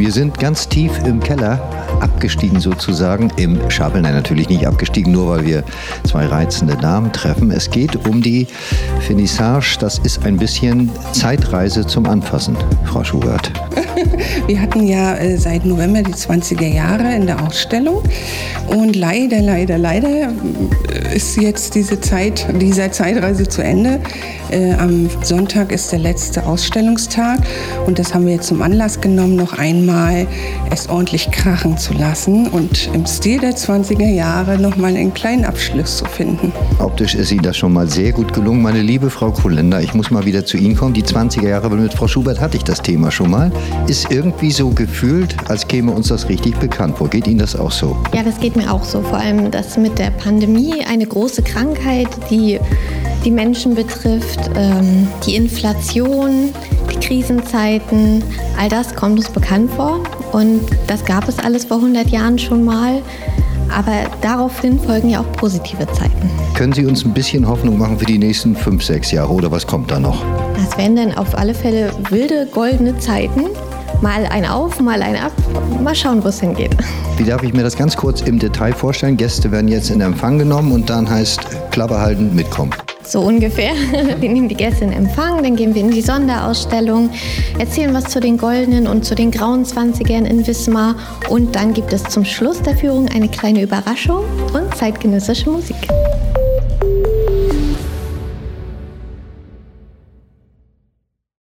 Wir sind ganz tief im Keller abgestiegen sozusagen. Im Schabel, nein, natürlich nicht abgestiegen, nur weil wir zwei reizende Damen treffen. Es geht um die Finissage. Das ist ein bisschen Zeitreise zum Anfassen, Frau Schubert. Wir hatten ja äh, seit November die 20er Jahre in der Ausstellung und leider, leider, leider äh, ist jetzt diese Zeit, dieser Zeitreise zu Ende. Äh, am Sonntag ist der letzte Ausstellungstag und das haben wir jetzt zum Anlass genommen, noch einmal es ordentlich krachen zu lassen und im Stil der 20er Jahre nochmal einen kleinen Abschluss zu finden. Optisch ist Ihnen das schon mal sehr gut gelungen. Meine liebe Frau Kulender, ich muss mal wieder zu Ihnen kommen. Die 20er Jahre, mit Frau Schubert hatte ich das Thema schon mal. Ist irgendwie so gefühlt, als käme uns das richtig bekannt vor. Geht Ihnen das auch so? Ja, das geht mir auch so. Vor allem das mit der Pandemie, eine große Krankheit, die die Menschen betrifft, ähm, die Inflation, die Krisenzeiten, all das kommt uns bekannt vor. Und das gab es alles vor 100 Jahren schon mal. Aber daraufhin folgen ja auch positive Zeiten. Können Sie uns ein bisschen Hoffnung machen für die nächsten fünf, sechs Jahre oder was kommt da noch? Das wären dann auf alle Fälle wilde, goldene Zeiten. Mal ein auf, mal ein ab. Mal schauen, wo es hingeht. Wie darf ich mir das ganz kurz im Detail vorstellen? Gäste werden jetzt in Empfang genommen und dann heißt Klappe halten, mitkommen. So ungefähr. Wir nehmen die Gäste in Empfang, dann gehen wir in die Sonderausstellung, erzählen was zu den goldenen und zu den grauen Zwanzigern in Wismar und dann gibt es zum Schluss der Führung eine kleine Überraschung und zeitgenössische Musik.